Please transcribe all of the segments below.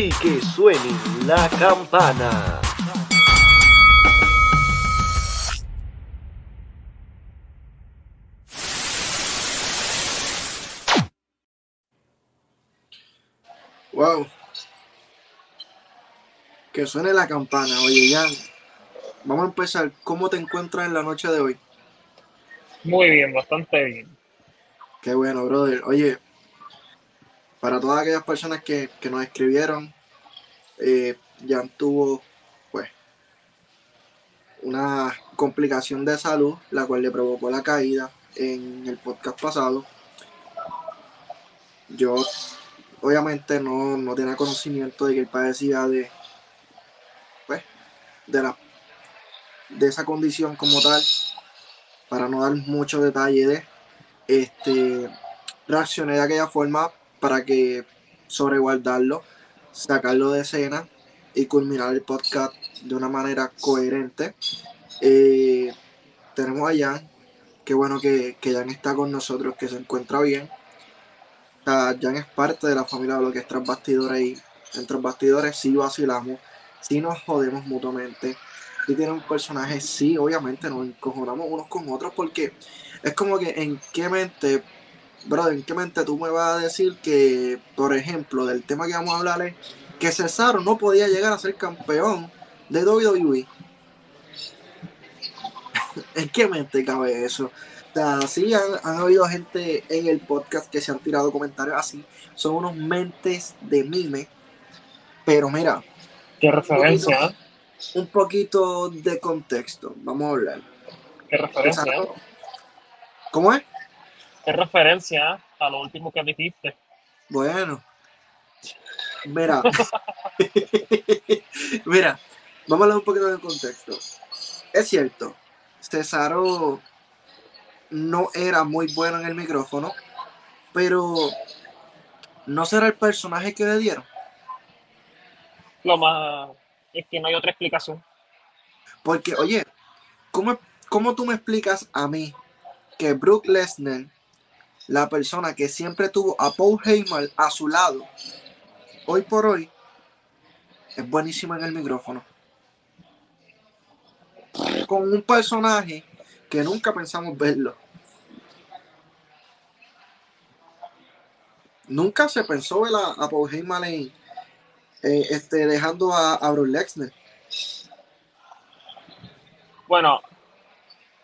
y que suene la campana. Wow. Que suene la campana. Oye, Jan, vamos a empezar. ¿Cómo te encuentras en la noche de hoy? Muy bien, bastante bien. Qué bueno, brother. Oye, para todas aquellas personas que, nos escribieron, eh, Jan tuvo, pues, una complicación de salud, la cual le provocó la caída en el podcast pasado. Yo obviamente no, tenía conocimiento de que él padecía de, pues, de, la, de esa condición como tal, para no dar mucho detalle de, este, reaccioné de aquella forma para que sobreguardarlo, sacarlo de escena y culminar el podcast de una manera coherente. Eh, tenemos a Jan, qué bueno que, que Jan está con nosotros, que se encuentra bien. Jan es parte de la familia de lo que es tras bastidores y en tras bastidores sí vacilamos, sí nos jodemos mutuamente, sí tiene un personaje, sí, obviamente nos encojonamos unos con otros porque es como que en qué mente, brother, en qué mente tú me vas a decir que, por ejemplo, del tema que vamos a hablar es que Cesaro no podía llegar a ser campeón de WWE. ¿En qué mente cabe eso? O sí, han, habido gente en el podcast que se han tirado comentarios así. Son unos mentes de mime. Pero mira. ¿Qué referencia? Un poquito, de contexto. Vamos a hablar. ¿Qué referencia? ¿Cómo es? ¿Qué referencia a lo último que dijiste? Bueno. Mira. mira. Vamos a hablar un poquito de contexto. Es cierto. Cesaro no era muy bueno en el micrófono, pero no será el personaje que le dieron. Lo más es que no hay otra explicación. Porque, oye, ¿cómo, cómo tú me explicas a mí que Brook Lesnar, la persona que siempre tuvo a Paul Heyman a su lado, hoy por hoy, es buenísimo en el micrófono? Con un personaje que nunca pensamos verlo. Nunca se pensó ver a, Paul Heyman eh, este, dejando a, a Brock Lesnar. Bueno,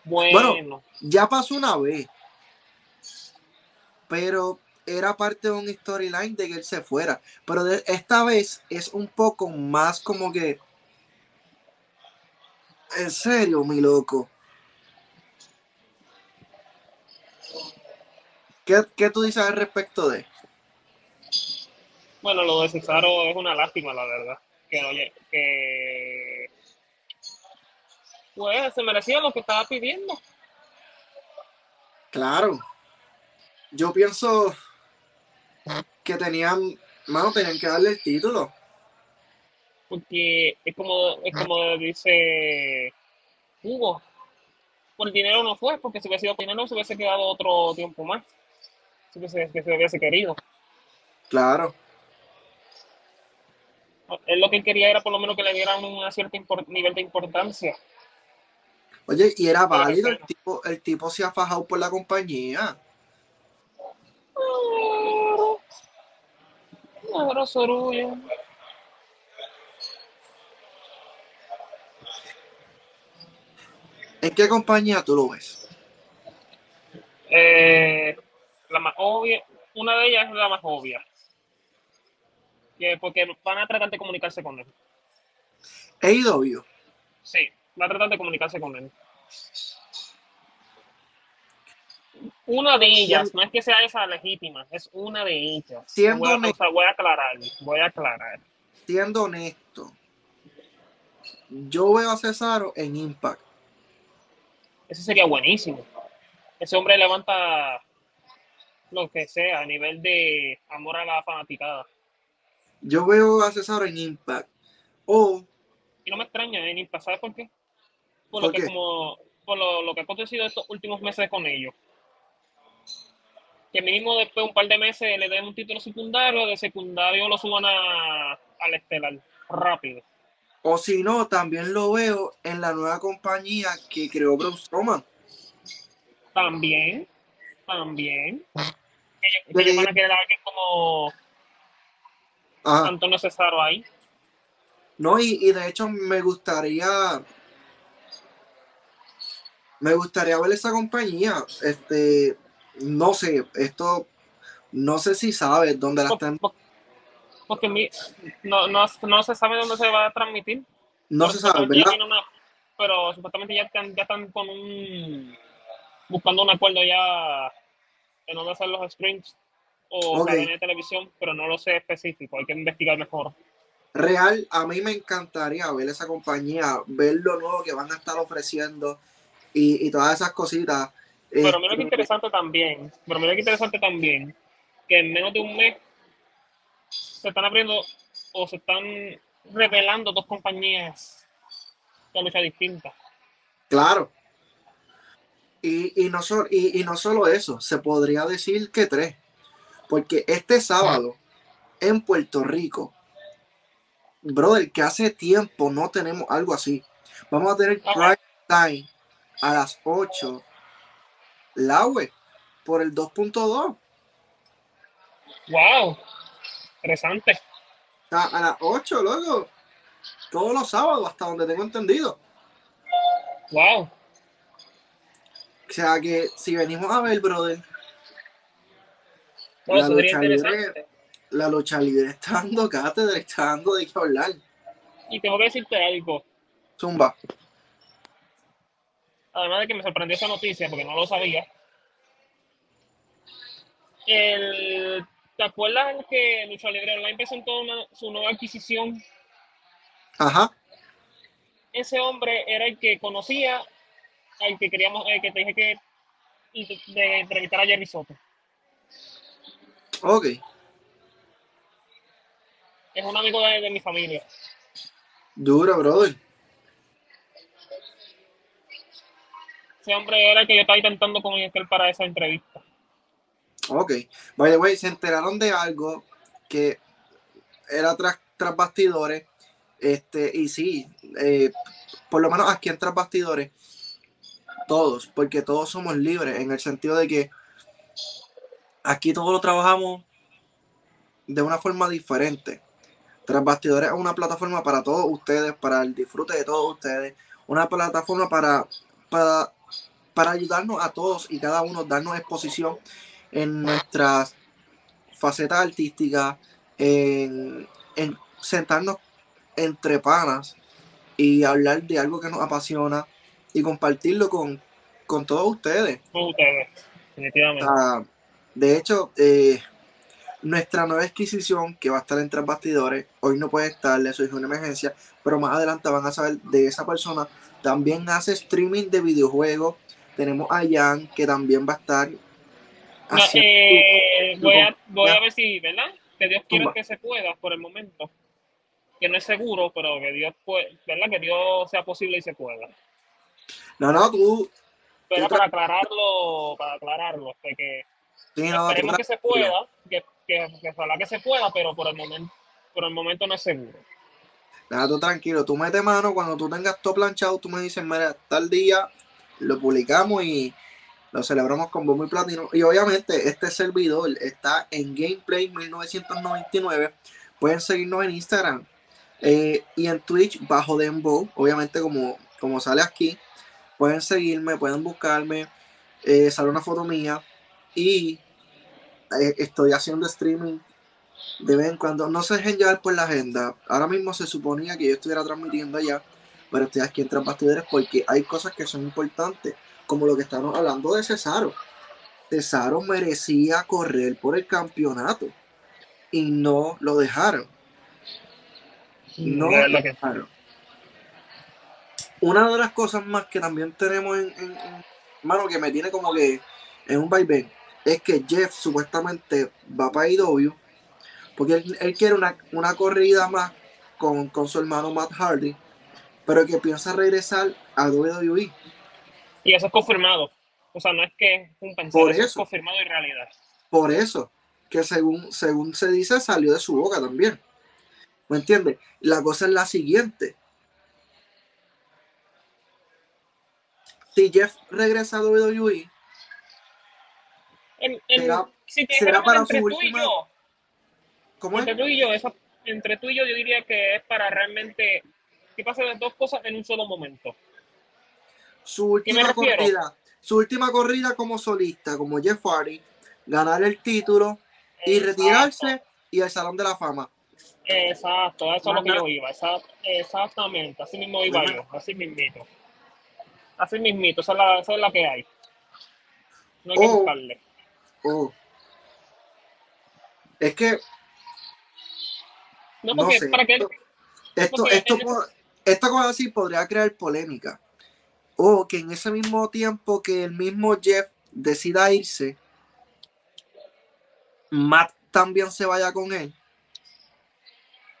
bueno, ya pasó una vez. Pero era parte de un storyline de que él se fuera. Pero esta vez es un poco más como que. En serio, mi loco. ¿Qué, tú dices al respecto de? Bueno, lo de Cesaro es una lástima, la verdad. Que, oye, que. Pues se merecía lo que estaba pidiendo. Claro. Yo pienso que tenían, mano, tenían que darle el título. Porque es como, es como dice Hugo, por el dinero no fue, porque si hubiese sido dinero se hubiese quedado otro tiempo más que se, que se hubiese querido. Claro. Él lo que quería era por lo menos que le dieran un cierto nivel de importancia. Oye, y era válido, el tipo, el tipo se ha fajado por la compañía. ¿En qué compañía tú lo ves? Eh, la más obvia, una de ellas es la más obvia. porque van a tratar de comunicarse con él. AEW. Sí, van a tratar de comunicarse con él. Una de ellas, no es que sea esa legítima, es una de ellas. Siendo voy, a, voy a aclarar, voy a aclarar. Siendo honesto, yo veo a Cesaro en Impact. Ese sería buenísimo. Ese hombre levanta lo que sea, a nivel de amor a la fanaticada. Yo veo a César en Impact. O. Y no me extraña en Impact, ¿sabes por qué? Por, lo que como por lo, que ha acontecido estos últimos meses con ellos. Que mínimo después de un par de meses le den un título secundario, de secundario lo suban a, al estelar rápido. O si no, también lo veo en la nueva compañía que creó Braun Strowman. También, también. Ellos, ellos van a querer a alguien como Ajá. Antonio Cesaro ahí. No, y, y de hecho me gustaría. Me gustaría ver esa compañía. Este. No sé, esto. No sé si sabes dónde la están. Por- Porque mi- no, no, no se sabe dónde se va a transmitir. No se sabe, ¿verdad? una- pero supuestamente ya están, ya están con un buscando un acuerdo ya en dónde hacer los streams o Ok. cadena de televisión, pero no lo sé específico, hay que investigar mejor. Real, a mí me encantaría ver esa compañía, ver lo nuevo que van a estar ofreciendo y, y todas esas cositas. Pero mira Este, que interesante también, pero mira que interesante también, que en menos de un mes se están abriendo o se están revelando dos compañías de lucha distintas. Claro. Y, y, no so- y, y no solo eso, se podría decir que tres. Porque este sábado en Puerto Rico, brother, que hace tiempo no tenemos algo así. Vamos a tener Ajá. prime time a las 8. La web por el 2.2. ¡Wow! Interesante. A las 8, luego. Todos los sábados, hasta donde tengo entendido. ¡Wow! O sea que si venimos a ver, brother, Bueno, La lucha libre. la lucha libre está dando cátedra, está dando de qué hablar. Y tengo que decirte algo, Zumba. Además de que me sorprendió esa noticia porque no lo sabía. El, ¿Te acuerdas que Lucha Libre Online presentó una- su nueva adquisición? Ajá. Ese hombre era el que conocía al que queríamos, el que te dije que de entrevistar a Jerry Soto. Ok. Es un amigo de, de mi familia. Duro, brother. Ese hombre era el que yo estaba intentando convencer para esa entrevista. Ok. By the way, se enteraron de algo que era tras, tras bastidores. Este, y sí, eh, por lo menos aquí en tras bastidores, todos, porque todos somos libres, en el sentido de que aquí todos lo trabajamos de una forma diferente. Tras bastidores es una plataforma para todos ustedes, para el disfrute de todos ustedes, una plataforma para, para, para ayudarnos a todos y cada uno, darnos exposición en nuestras facetas artísticas, en, en sentarnos entre panas y hablar de algo que nos apasiona y compartirlo con, con todos ustedes. Ustedes, definitivamente. Ah, de hecho, eh, nuestra nueva adquisición que va a estar entre bastidores, hoy no puede estar, eso es una emergencia, pero más adelante van a saber de esa persona. También hace streaming de videojuegos. Tenemos a Jan, que también va a estar No, eh, voy, a, voy a ver si, ¿verdad? Que Dios quiera que se pueda por el momento. Que no es seguro, pero que Dios puede, ¿verdad? Que Dios sea posible y se pueda. No, no, tú. Pero para aclararlo, para aclararlo, de que sí, no, esperemos que se pueda, que, que, que ojalá que se pueda, pero por el momento, por el momento no es seguro. Nada, tú tranquilo, tú mete mano, cuando tú tengas todo planchado, tú me dices, mira, tal día lo publicamos y lo celebramos con bombo y platino. Y obviamente este servidor está en Gameplay 1999. Pueden seguirnos en Instagram eh, y en Twitch bajo Dembow, obviamente como, como sale aquí. Pueden seguirme, pueden buscarme, eh, sale una foto mía y eh, estoy haciendo streaming de vez en cuando. No se dejen llevar por la agenda. Ahora mismo se suponía que yo estuviera transmitiendo allá, pero estoy aquí en Bastidores porque hay cosas que son importantes, como lo que estamos hablando de Cesaro. Cesaro merecía correr por el campeonato y no lo dejaron. No lo que- dejaron. Una de las cosas más que también tenemos en, en- en- mano, que me tiene como que en un vaivén, es que Jeff supuestamente va para IW porque él, él quiere una, una corrida más con, con su hermano Matt Hardy, pero que piensa regresar a WWE. Y eso es confirmado. O sea, no es que es un Por pensamiento, eso es eso. confirmado en realidad. Por eso, que según, según se dice, salió de su boca también. ¿Me entiendes? La cosa es la siguiente. Si Jeff regresa a WWE, En- en- Será- si será para su y última- entre tú y yo, eso- entre tú y yo, yo diría que es para realmente que pasen las dos cosas en un solo momento. Su última corrida, su última corrida como solista, como Jeff Hardy, ganar el título y Exacto. retirarse y al Salón de la Fama. Exacto, eso es lo que yo iba. exactamente, así mismo iba Ajá. yo, así mismito. Así mismito, esa es la, esa es la que hay. No hay que Oh. buscarle. Oh. Es que No, sé. para que Esto, porque esto, esta cosa así podría crear polémica. O que en ese mismo tiempo que el mismo Jeff decida irse, Matt también se vaya con él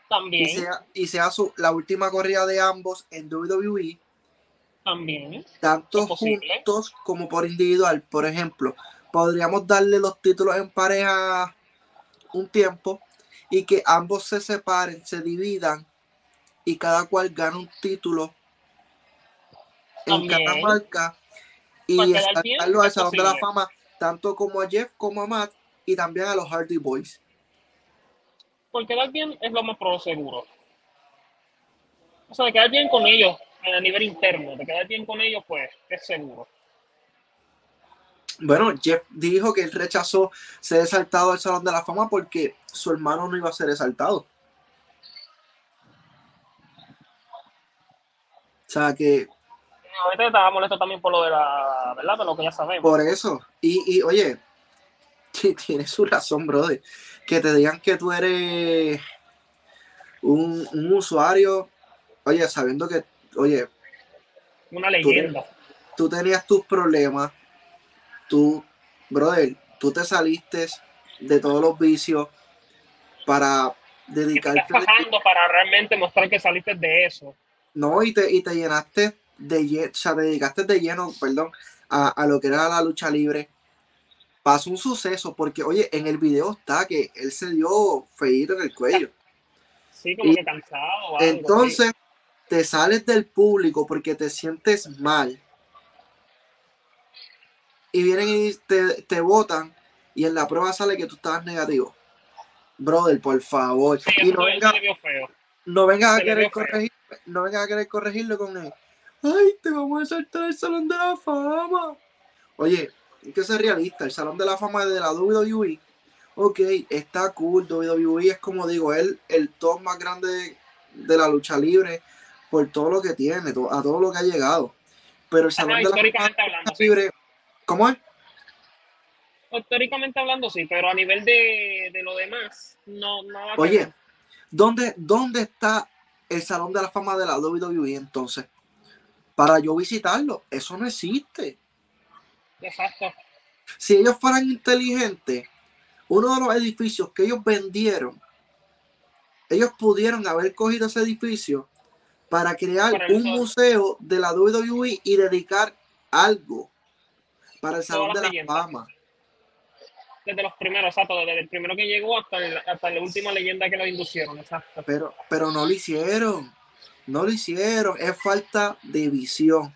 y también, sea, y sea su, la última corrida de ambos en WWE, también, tanto juntos como por individual. Por ejemplo, podríamos darle los títulos en pareja un tiempo y que ambos se separen, se dividan y cada cual gane un título en cada También. marca y bien, exaltarlo al Salón de la. Fama, tanto como a Jeff como a Matt y también a los Hardy Boys. por quedar bien es lo más pro seguro. O sea, de quedar bien con ellos a nivel interno, de quedar bien con ellos, pues es seguro. Bueno, Jeff dijo que él rechazó ser exaltado al Salón de la Fama porque su hermano no iba a ser exaltado. O sea que Ahorita estaba molesto también por lo de la, ¿verdad? De lo que ya sabemos. por eso, y, y oye, tiene su razón, brother, que te digan que tú eres un, un usuario, oye, sabiendo que, oye, Una leyenda. tú tenías tus problemas, tú, brother, tú te saliste de todos los vicios para dedicarte, estás bajando para realmente mostrar que saliste de eso. no, y te, y te llenaste de lleno, o sea, te dedicaste de lleno, perdón, a, a lo que era la lucha libre. Pasó un suceso, porque, oye, en el video está que él se dio feíto en el cuello. Sí, como Y que cansado. algo, sí. Entonces, te sales del público porque te sientes mal. Y vienen y te, te votan y en la prueba sale que tú estabas negativo. Brother, por favor. Sí, y eso no venga, vengas a querer corregir, no vengas a querer corregirlo con él. Ay, te vamos a saltar el Salón de la Fama. Oye, hay que ser realista, el Salón de la Fama de la WWE. Ok, está cool, WWE es como digo, él el top más grande de la lucha libre por todo lo que tiene, a todo lo que ha llegado. Pero el Salón Ajá, de la Fama hablando, libre, ¿cómo es? Históricamente hablando, sí, pero a nivel de, de lo demás, no, que Oye. ¿dónde, ¿dónde está el Salón de la Fama de la WWE entonces? Para yo visitarlo, eso no existe. Exacto. Si ellos fueran inteligentes, uno de los edificios que ellos vendieron, ellos pudieron haber cogido ese edificio para crear un museo de la WWE y dedicar algo para el Salón de la leyendas. Fama. Desde los primeros, exacto, desde el primero que llegó hasta, el- hasta la última leyenda que lo inducieron, exacto. Pero, pero no lo hicieron. No lo hicieron. Es falta de visión.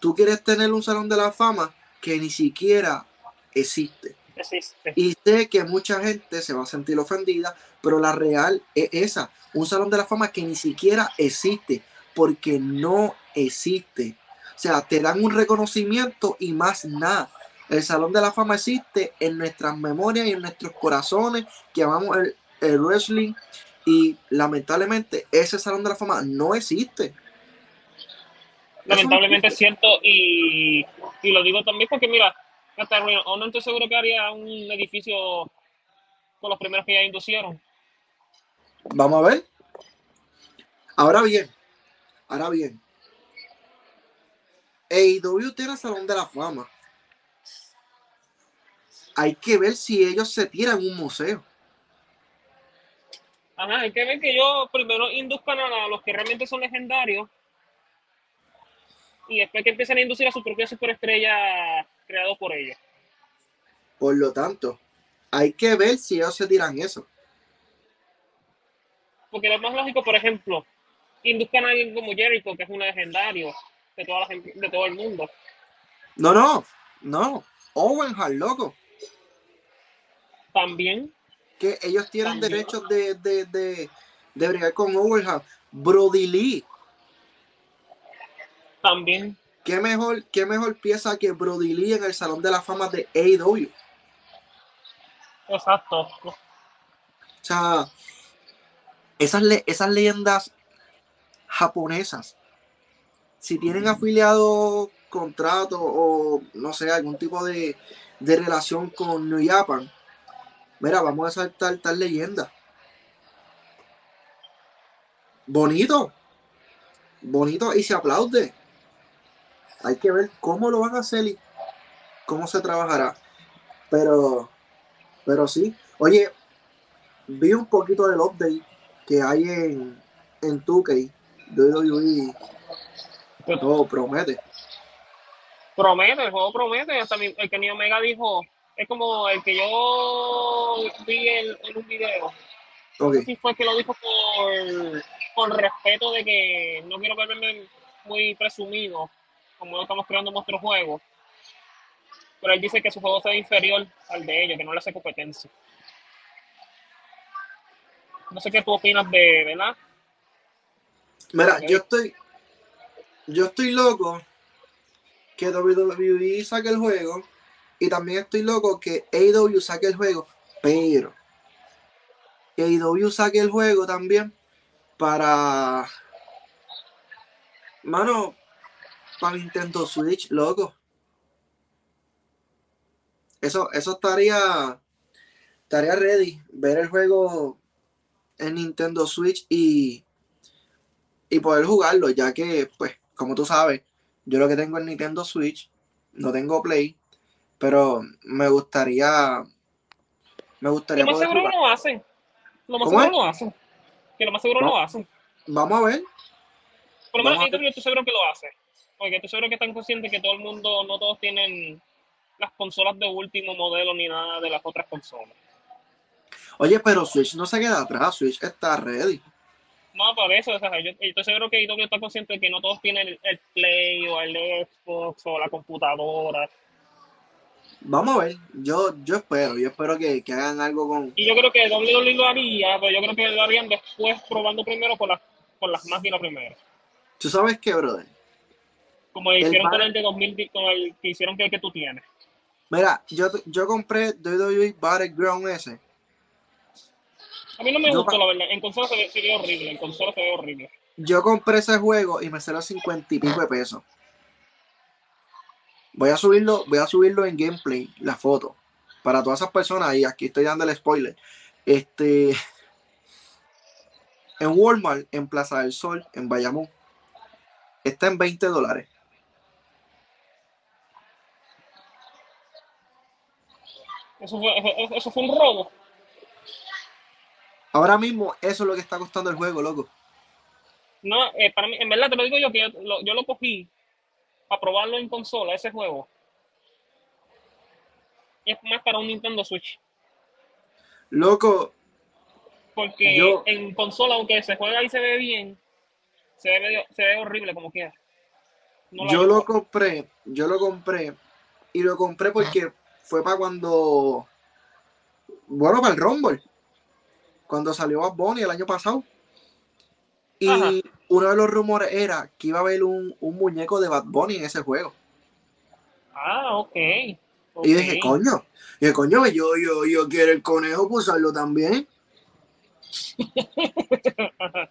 Tú quieres tener un Salón de la Fama que ni siquiera existe. Existe. Y sé que mucha gente se va a sentir ofendida, pero la real es esa, un salón de la fama que ni siquiera existe, porque no existe. O sea, te dan un reconocimiento y más nada. El salón de la fama existe en nuestras memorias y en nuestros corazones que amamos el, el wrestling y lamentablemente ese salón de la fama no existe. Lamentablemente es cierto y, y lo digo también porque mira, hasta Honor estoy seguro que haría un edificio con los primeros que ya inducieron. Vamos a ver. Ahora bien, ahora bien. AEW tiene Salón de la Fama. Hay que ver si ellos se tiran un museo. Ajá, hay que ver que ellos primero induzcan a los que realmente son legendarios y después que empiecen a inducir a su propia superestrella creado por ellos. Por lo tanto, hay que ver si ellos se tiran eso. Porque lo más lógico, por ejemplo, induzcan a alguien como Jericho, que es un legendario de, toda la gente, de todo el mundo. No, no, no. Owen Hart, loco. También, Que ellos tienen También. derechos de, de, de, de bregar con Owen Hart. Brody Lee. también, ¿Qué mejor, ¿Qué mejor pieza que Brody Lee en el Salón de la Fama de AEW? exacto. O sea, esas, le- esas leyendas japonesas, si tienen afiliado contrato o no sé, algún tipo de, de relación con New Japan, mira, vamos a saltar tal leyenda. Bonito, bonito y se aplaude. Hay que ver cómo lo van a hacer y cómo se trabajará. Pero, pero sí. Oye, vi un poquito del update que hay en, en 2K, WWE, todo promete. Promete, el juego promete. Hasta mi- el que Neo Omega dijo, es como el que yo vi en, en un video. Ok, Sí fue que lo dijo por, por respeto de que no quiero verme muy presumido, como estamos creando nuestro juego. Pero él dice que su juego sea inferior al de ellos, que no le hace competencia. No sé qué tú opinas de, ¿verdad? mira, yo estoy, yo estoy loco que WWE saque el juego y también estoy loco que AEW saque el juego, pero que AEW saque el juego también para, mano, para Nintendo Switch, loco. Eso, eso estaría, estaría ready, ver el juego en Nintendo Switch y, y poder jugarlo, ya que, pues, como tú sabes, yo lo que tengo es Nintendo Switch, no tengo Play, pero me gustaría, me gustaría Lo más poder seguro jugar. lo hacen. Lo más ¿Cómo seguro es? lo hacen. Que lo más seguro No. hacen. Vamos a ver. Por lo menos a yo estoy seguro que lo hace. Porque estoy seguro que están conscientes que todo el mundo, no todos tienen las consolas de último modelo ni nada de las otras consolas. Oye, pero Switch no se queda atrás, Switch está ready. No, por eso, o sea, yo, yo estoy seguro que IW está consciente de que no todos tienen el, el Play o el Xbox o la computadora. Vamos a ver. Yo, yo espero, yo espero que, que hagan algo con. Y yo creo que WWE lo haría, pero yo creo que lo harían después probando primero por las, por las máquinas primero. ¿Tú sabes qué, brother? Como El hicieron con el de 2000, con el que hicieron que, que tú tienes. Mira, yo, yo compré WWE Battleground ese. A mí no me Yo gustó, la verdad. En consola se ve, se ve horrible. En consola se ve horrible. Yo compré ese juego y me salió 50 y pico de pesos. Voy a subirlo, voy a subirlo en gameplay, la foto. Para todas esas personas, y aquí estoy dando el spoiler. Este. En Walmart, en Plaza del Sol, en Bayamón. Está en 20 dólares. Eso fue, eso, eso fue un robo. Ahora mismo, eso es lo que está costando el juego, loco. No, eh, para mí, en verdad te lo digo yo que yo lo, yo lo cogí para probarlo en consola, ese juego. Es más para un Nintendo Switch. Loco, Porque Yo- en consola, aunque se juega y se ve bien, se ve, medio- se ve horrible como quiera. No yo lo compré, yo lo compré. Y lo compré porque fue para cuando. Bueno, para el Rumble. Cuando salió Bad Bunny el año pasado. Y Ajá. uno de los rumores era que iba a haber un, un muñeco de Bad Bunny en ese juego. Ah, ok. Y yo dije, coño. Y dije, coño, yo, yo, yo quiero el conejo, pues usarlo también.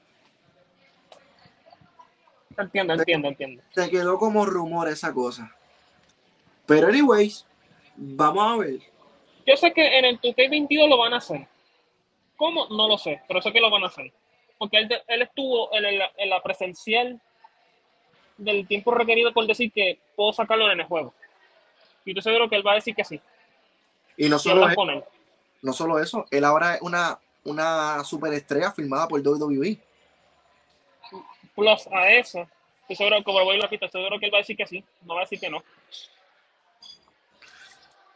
Entiendo, entiendo, entiendo. Se quedó como rumor esa cosa. Pero, anyways, vamos a ver. Yo sé que en el 2K22 lo van a hacer. ¿Cómo? No lo sé, pero sé que lo van a hacer. Porque él, él estuvo en la, en la presencial del tiempo requerido por decir que puedo sacarlo en el juego. Y yo seguro que él va a decir que sí. Y no Y solo, él. no solo eso, él ahora es una, una superestrella firmada por. WWE. Plus a eso, estoy seguro, como lo voy a repito, estoy seguro que él va a decir que sí. No va a decir que no.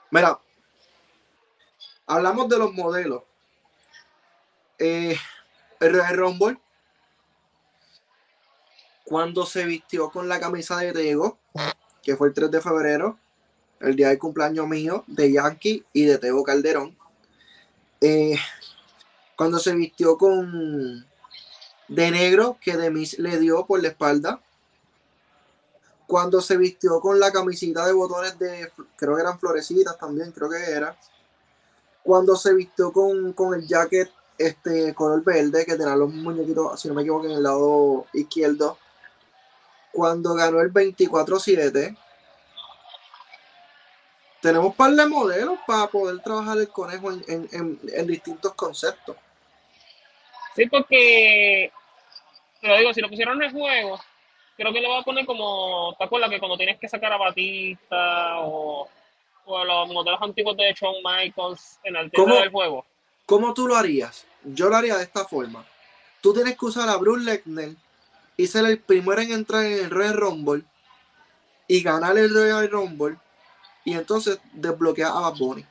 Mira, hablamos de los modelos. Eh, Royal Rumble, cuando se vistió con la camisa de Tego, que fue el 3 de febrero, el día del cumpleaños mío, de Yankee y de Tego Calderón. Eh, cuando se vistió con de negro que Demis le dio por la espalda. Cuando se vistió con la camisita de botones de, creo que eran florecitas también, creo que era. Cuando se vistió con, con el jacket este color verde que tenía los muñequitos, si no me equivoco, en el lado izquierdo. Cuando ganó el 24-7. Tenemos un par de modelos para poder trabajar el conejo en, en, en, en distintos conceptos. Sí, porque, te lo digo, si lo pusieron en el juego, creo que le va a poner como, ¿te acuerdas que cuando tienes que sacar a Batista o, o los modelos antiguos de Shawn Michaels en el tema del juego? ¿Cómo tú lo harías? Yo lo haría de esta forma. Tú tienes que usar a Bruce Lesnar y ser el primero en entrar en el Royal Rumble y ganar el Royal Rumble y entonces desbloquear a Bad Bunny.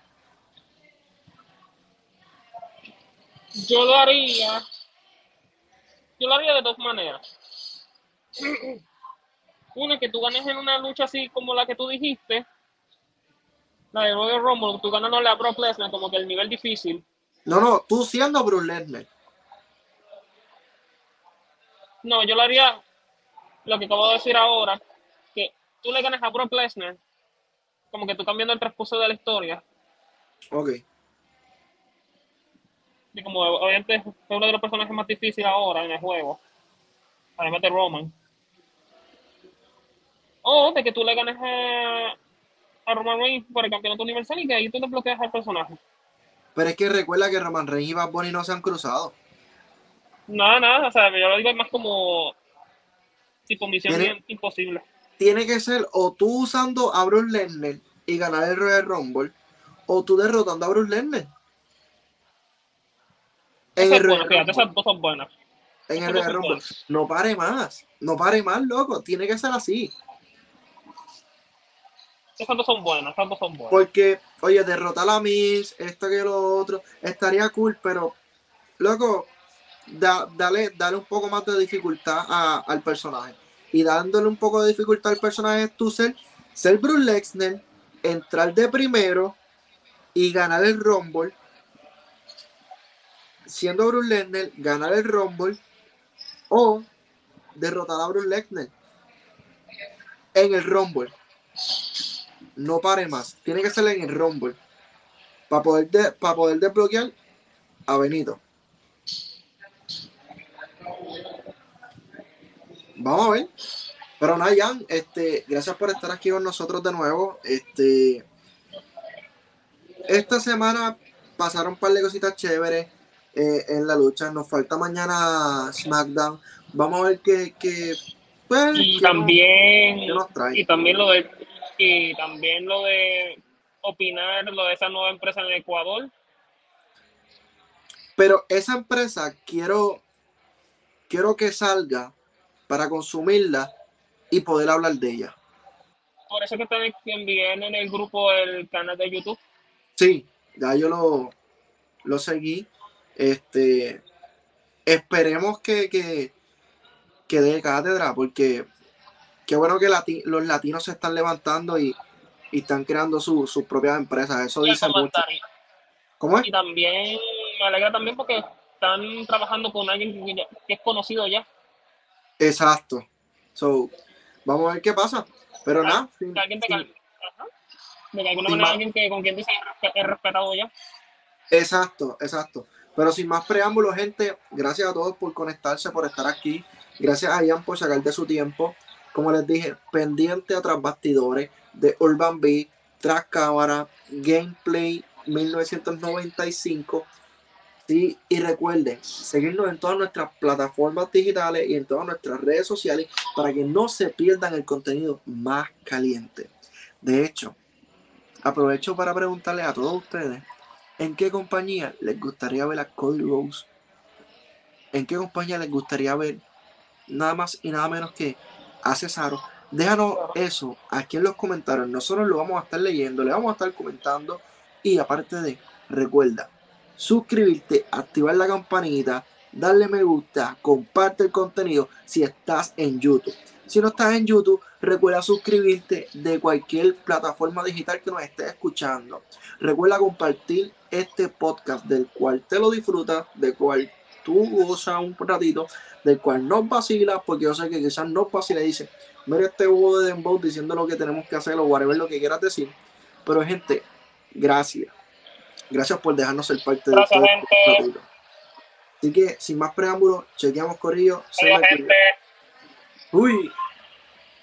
Yo lo haría. Yo lo haría de dos maneras. Una, que tú ganes en una lucha así como la que tú dijiste. La de Royal Rumble, tú ganándole a Brock Lesnar como que el nivel difícil. No, no, tú siendo Bruce Lesnar. No, yo lo haría lo que acabo de decir ahora, que tú le ganes a Brock Lesnar, como que tú cambiando el transcurso de la historia. Ok. Y como obviamente es uno de los personajes más difíciles ahora en el juego, además de Roman. O de que tú le ganes a, a Roman Reigns por el campeonato universal y que ahí tú desbloqueas al personaje. Pero es que recuerda que Roman Reigns y Bad Bunny no se han cruzado. Nada, nada, o sea, yo lo digo más como tipo misión Tiene- imposible. Tiene que ser o tú usando a Bruce Lesnar y ganar el Royal Rumble, o tú derrotando a Bruce Lesnar. En el Royal Rumble. esas dos son buenas. En el Royal Rumble. No pare más. No pare más, loco. Tiene que ser así. Esas dos son buenas, esas dos son buenas. Porque, oye, derrotar a Miss, esto que lo otro, estaría cool, pero, loco, da- dale, dale un poco más de dificultad al personaje. Y dándole un poco de dificultad al personaje es tú ser, ser Bruce Lesnar, entrar de primero y ganar el Rumble. Siendo Bruce Lesnar, ganar el Rumble o derrotar a Bruce Lesnar en el Rumble. No pare más. Tiene que ser en el Rumble. Para poder, de- para poder desbloquear a Benito. Vamos a ver. Pero nada, Jan, este, gracias por estar aquí con nosotros de nuevo. Este, esta semana pasaron un par de cositas chéveres eh, en la lucha. Nos falta mañana SmackDown. Vamos a ver qué, qué, pues, Y nos- también, nos trae. y también lo de, y también lo de opinar lo de esa nueva empresa en Ecuador. Pero esa empresa quiero, quiero que salga para consumirla y poder hablar de ella. Por eso que te envié en el grupo el canal de YouTube. Sí, ya yo lo, lo seguí. Este, esperemos que, que, que dé cátedra, porque qué bueno que lati- los latinos se están levantando y, y están creando su- sus propias empresas. Eso Y dice mucho. ¿Cómo es? Y también me alegra también porque están trabajando con alguien que, ya- que es conocido ya. Exacto. So, vamos a ver qué pasa. Pero Ah, nada, sin- alguien sin- de alguna manera ma- alguien que con quien dice es respetado ya. Exacto, exacto. Pero sin más preámbulos, gente, gracias a todos por conectarse, por estar aquí. Gracias a Ian por sacar de su tiempo. Como les dije, pendiente a tras bastidores de Urban Beat, tras cámara, gameplay 1995. Sí, y recuerden seguirnos en todas nuestras plataformas digitales y en todas nuestras redes sociales para que no se pierdan el contenido más caliente. De hecho, aprovecho para preguntarle a todos ustedes ¿En qué compañía les gustaría ver a Cody Rose? ¿En qué compañía les gustaría ver nada más y nada menos que a? Déjanos eso aquí en los comentarios. Nosotros lo vamos a estar leyendo, le vamos a estar comentando Y aparte de, recuerda, suscribirte, activar la campanita, darle me gusta, comparte el contenido si estás en YouTube. Si no estás en YouTube, recuerda suscribirte de cualquier plataforma digital que nos estés escuchando. Recuerda compartir este podcast del cual te lo disfrutas, del cual tú gozas un ratito, del cual nos vacilas, porque yo sé que quizás nos vacila y dice, mira este huevo de Dembow diciendo lo que tenemos que hacer o whatever lo que quieras decir. Pero gente, gracias. Gracias por dejarnos ser parte Gracias, de este Así que, sin más preámbulos, chequeamos gente. Uy.